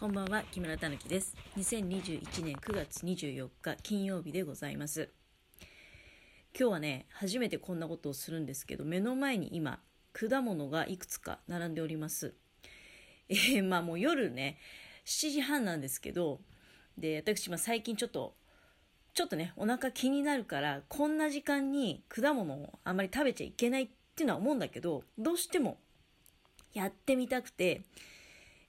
こんばんは、木村たぬきです。2021年9月24日金曜日でございます。今日はね、初めてこんなことをするんですけど、目の前に今、果物がいくつか並んでおります。えー、まあもう夜ね、7時半なんですけど、で、私、まあ最近ちょっと、ちょっとね、お腹気になるから、こんな時間に果物をあんまり食べちゃいけないっていうのは思うんだけど、どうしてもやってみたくて、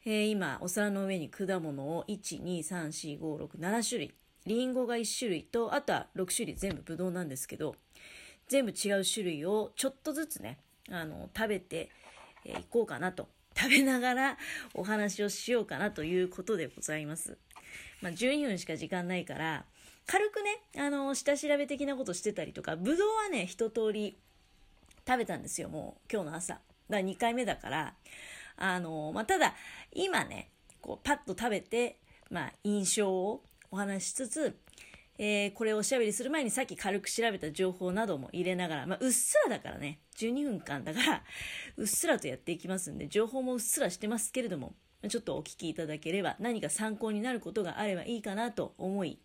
えー今お皿の上に果物を1234567種類。りんごが1種類とあとは6種類全部ぶどうなんですけど全部違う種類をちょっとずつねあの食べてい、えーこうかなと。食べながらお話をしようかなということでございます。まあ、12分しか時間ないから軽くねあの下調べ的なことしてたりとかぶどうはね一通り食べたんですよもう今日の朝。だから2回目だからあのまあ、ただ今ねこうパッと食べて、まあ、印象をお話ししつつ、えーこれをおしゃべりする前にさっき軽く調べた情報なども入れながら、まあ、うっすらだからね12分間だから うっすらとやっていきますんで情報もうっすらしてますけれどもちょっとお聞きいただければ何か参考になることがあればいいかなと思い、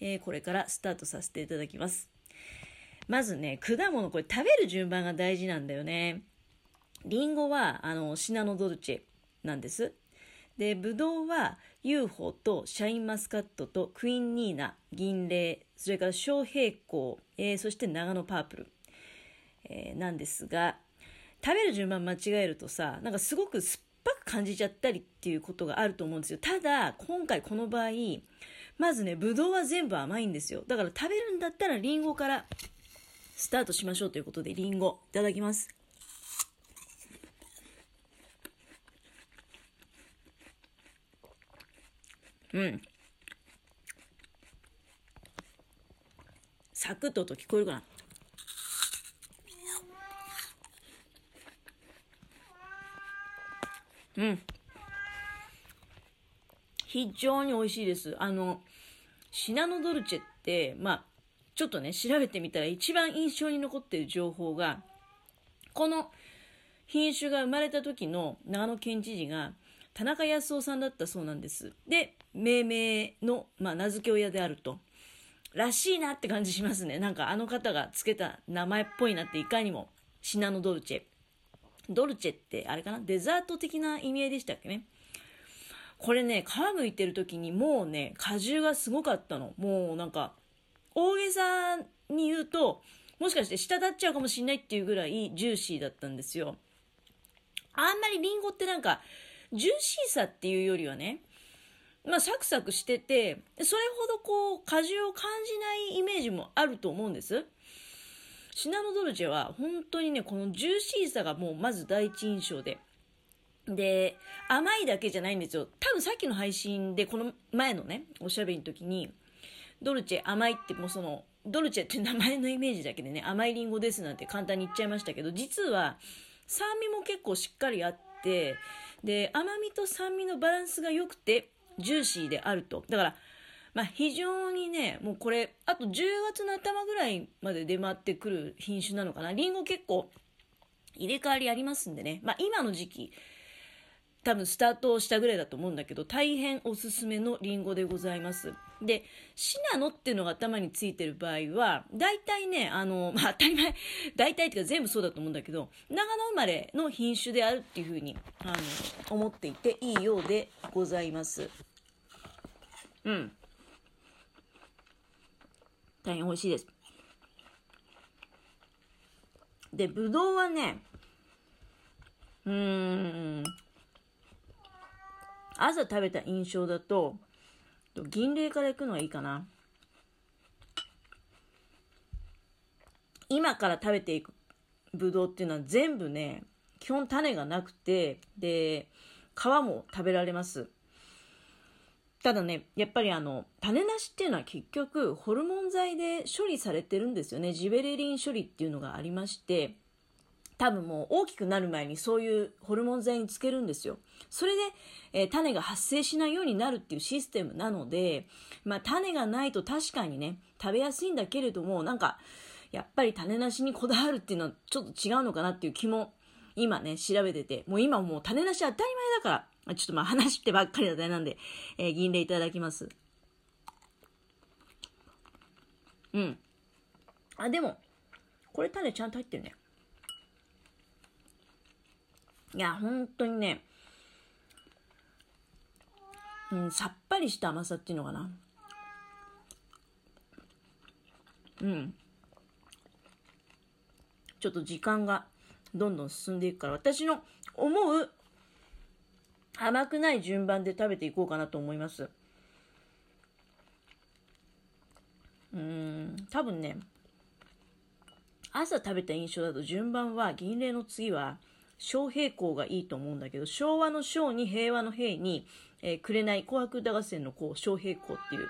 えーこれからスタートさせていただきます。まずね果物これ食べる順番が大事なんだよね。リンゴはあのシナノドルチェなんです。で、ブドウは UFO とシャインマスカットとクイーンニーナ、銀霊、それから小平行、えーそして長野パープル、えーなんですが、食べる順番間違えるとさ、なんかすごく酸っぱく感じちゃったりっていうことがあると思うんですよ。ただ、今回この場合、まずね、ブドウは全部甘いんですよ。だから食べるんだったらリンゴからスタートしましょうということで、リンゴいただきます。うん。サクッと音聞こえるかな？うん。非常に美味しいです。あの、シナノドルチェって、まあ、ちょっとね、調べてみたら一番印象に残ってる情報が、この品種が生まれた時の長野県知事が田中康夫さんだったそうなんです。で、命名の、まあ、名付け親であると。らしいなって感じしますね。なんかあの方がつけた名前っぽいなっていかにも。シナノドルチェ。ドルチェってあれかな？デザート的な意味合いでしたっけね？これね、皮むいてる時にもうね、果汁がすごかったの。もうなんか、大げさに言うと、もしかして滴っちゃうかもしれないっていうぐらいジューシーだったんですよ。あんまりリンゴってなんか、ジューシーさっていうよりはね、まあ、サクサクしてて、それほどこう、果汁を感じないイメージもあると思うんです。シナノドルチェは本当にね、このジューシーさがもうまず第一印象で。で、甘いだけじゃないんですよ。多分さっきの配信で、この前のね、おしゃべりの時に、ドルチェ甘いってもうその、ドルチェって名前のイメージだけでね、甘いリンゴですなんて簡単に言っちゃいましたけど、実は酸味も結構しっかりあって、で、甘みと酸味のバランスが良くて、ジューシーであると。だから、まあ非常にね、もうこれ、あと10月の頭ぐらいまで出回ってくる品種なのかな。りんご結構入れ替わりありますんでね。まあ今の時期、多分スタートしたぐらいだと思うんだけど、大変おすすめのリンゴでございます。で、シナノっていうのが頭についてる場合は、大体ね、あの、まあ当たり前、大体っていうか全部そうだと思うんだけど、長野生まれの品種であるっていうふうに、あの、思っていていいようでございます。うん。大変美味しいです。で、ぶどうはね、うーん、朝食べた印象だと、銀霊から行くのがいいかな。今から食べていくぶどうっていうのは全部ね、基本種がなくて、で、皮も食べられます。ただね、やっぱりあの、種なしっていうのは結局、ホルモン剤で処理されてるんですよね。ジベレリン処理っていうのがありまして、多分もう大きくなる前にそういうホルモン剤につけるんですよ。それで、えー種が発生しないようになるっていうシステムなので、まあ種がないと確かにね、食べやすいんだけれども、なんか、やっぱり種なしにこだわるっていうのはちょっと違うのかなっていう気も今ね、調べてて、もう今もう種なし当たり前だから、ちょっとまあ話してばっかりだったなんで、えー、銀霊いただきます。うん。あ、でも、これ種ちゃんと入ってるね。いや、本当にね、うん、さっぱりした甘さっていうのかな。うん。ちょっと時間がどんどん進んでいくから、私の思う甘くない順番で食べていこうかなと思います。うん、多分ね、朝食べた印象だと順番は銀霊の次は小平行がいいと思うんだけど、昭和の小に平和の平に、えー、紅紅白歌合戦のこう小平行っていう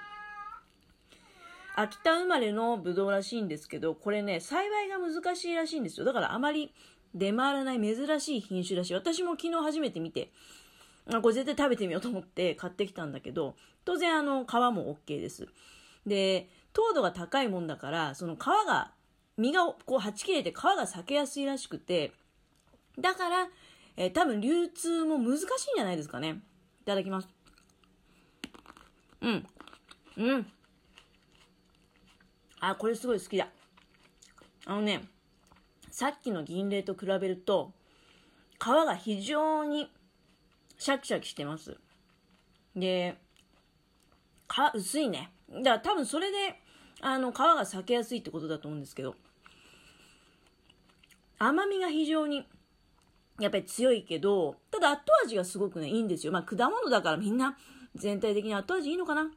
秋田生まれのブドウらしいんですけど、これね、栽培が難しいらしいんですよ。だからあまり出回らない珍しい品種らしい。私も昨日初めて見て、これ絶対食べてみようと思って買ってきたんだけど、当然あの皮も OK です。で、糖度が高いもんだから、その皮が、身がこうはち切れて皮が裂けやすいらしくて、だから、えー、多分流通も難しいんじゃないですかね。いただきます。うん。うん。あ、これすごい好きだ。あのね、さっきの銀霊と比べると、皮が非常にシャキシャキしてます。で、皮薄いね。だから多分それで、あの、皮が裂けやすいってことだと思うんですけど、甘みが非常に、やっぱり強いけど、ただ後味がすごくね、いいんですよ。まあ果物だからみんな全体的に後味いいのかな？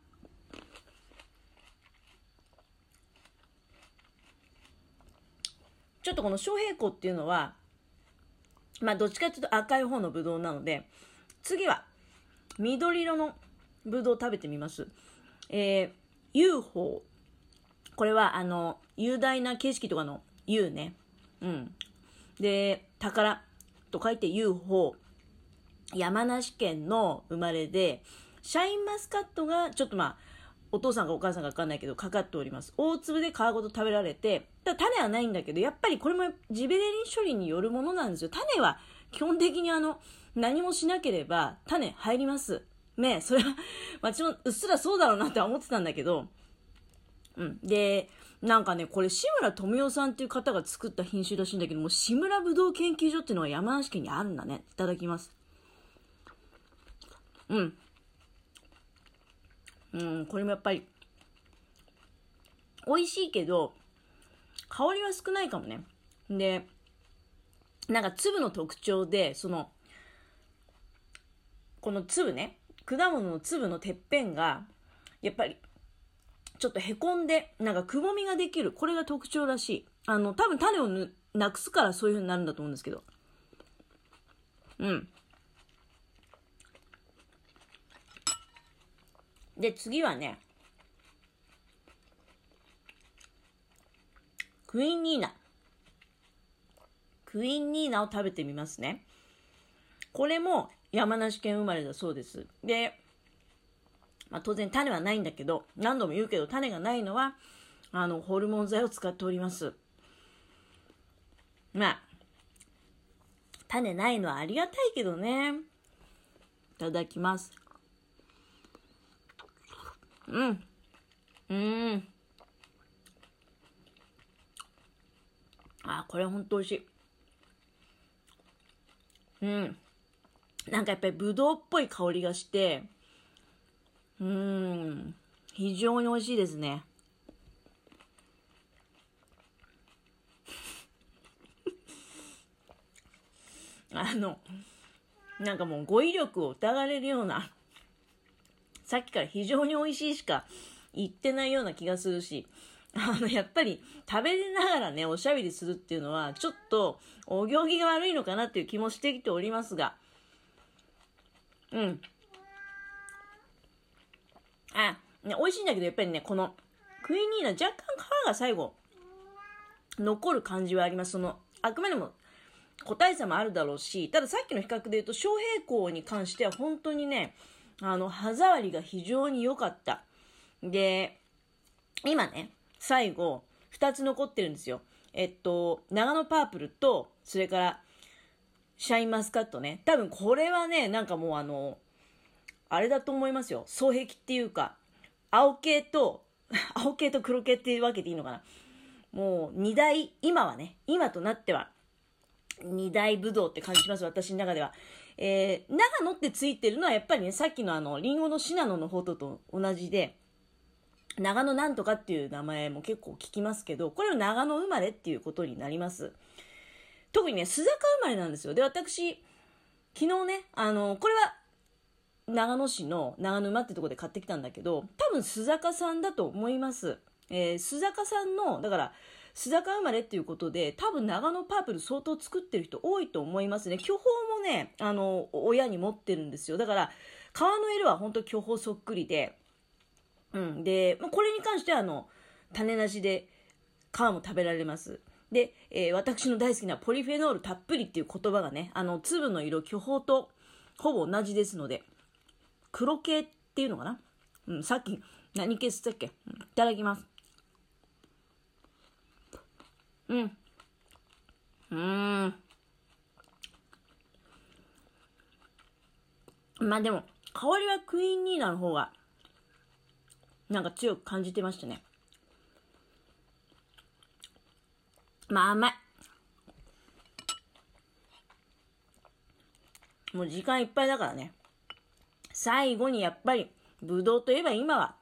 ちょっとこの小平湖っていうのは、まあどっちかっていうと赤い方のブドウなので、次は緑色のブドウ食べてみます。えー、UFO。これはあの、雄大な景色とかの U ね。うん。で、宝と書いて UFO。山梨県の生まれで、シャインマスカットがちょっとまあ、お父さんかお母さんかわかんないけど、かかっております。大粒で皮ごと食べられて、ただ種はないんだけど、やっぱりこれもジベレリン処理によるものなんですよ。種は基本的にあの、何もしなければ種入ります。ねそれは、私もうっすらそうだろうなって思ってたんだけど、うん。で、なんかね、これ志村富夫さんっていう方が作った品種らしいんだけども、志村ぶどう研究所っていうのが山梨県にあるんだね。いただきます。うん。うん、これもやっぱり、美味しいけど、香りは少ないかもね。で、なんか粒の特徴で、その、この粒ね、果物の粒のてっぺんが、やっぱり、ちょっとへこんで、なんかくぼみができる。これが特徴らしい。あの、多分種をなくすからそういう風になるんだと思うんですけど。うん。で、次はね、クイーンニーナ。クイーンニーナを食べてみますね。これも山梨県生まれだそうです。で、まあ、当然種はないんだけど、何度も言うけど種がないのは、あの、ホルモン剤を使っております。まあ、種ないのはありがたいけどね。いただきます。うん。うん。あ、これほんと美味しい。うん。なんかやっぱりぶどうっぽい香りがして、うん。非常に美味しいですね。あの、なんかもう語彙力を疑われるようなさっきから非常に美味しいしか言ってないような気がするし、あの、やっぱり食べながらね、おしゃべりするっていうのは、ちょっとお行儀が悪いのかなっていう気もしてきておりますが、うん。あ、ね、美味しいんだけど、やっぱりね、この、クイニーナ、若干皮が最後、残る感じはあります。その、あくまでも個体差もあるだろうし、たださっきの比較で言うと、小平行に関しては本当にね、あの、歯触りが非常に良かった。で、今ね、最後、2つ残ってるんですよ。えっと、長野パープルと、それから、シャインマスカットね。多分これはね、なんかもうあの、あれだと思いますよ。双璧っていうか、青系と、青系と黒系っていうわけでいいのかな。もう二大、今はね、今となっては、二大ブドウって感じします、私の中では。えー、長野ってついてるのはやっぱりね、さっきのあの、リンゴのシナノの方とと同じで、長野なんとかっていう名前も結構聞きますけど、これは長野生まれっていうことになります。特にね、須坂生まれなんですよ。で、私、昨日ね、あの、これは、長野市の長沼ってとこで買ってきたんだけど、多分須坂さんだと思います。えー、須坂さんの、だから、須坂生まれっていうことで、多分長野パープル相当作ってる人多いと思いますね。巨峰もね、あの、親に持ってるんですよ。だから、皮の色は本当巨峰そっくりで、うん。で、ま、これに関しては、あの、種なしで皮も食べられます。で、えー、私の大好きなポリフェノールたっぷりっていう言葉がね、あの、粒の色、巨峰とほぼ同じですので、黒系っていうのかな？うん、さっき何系っつったっけ、いただきます。うん。うーん。まあでも、香りはクイーンニーナの方が、なんか強く感じてましたね。まあ甘い。もう時間いっぱいだからね。最後にやっぱり、ぶどうといえば今は、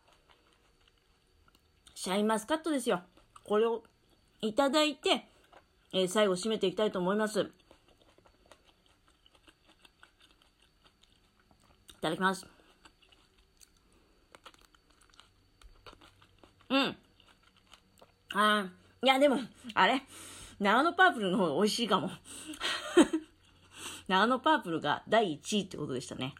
シャインマスカットですよ。これをいただいて、えー、最後締めていきたいと思います。いただきます。うん。あいや、でも、あれ？長野パープルの方が美味しいかも。長野パープルが第1位ってことでしたね。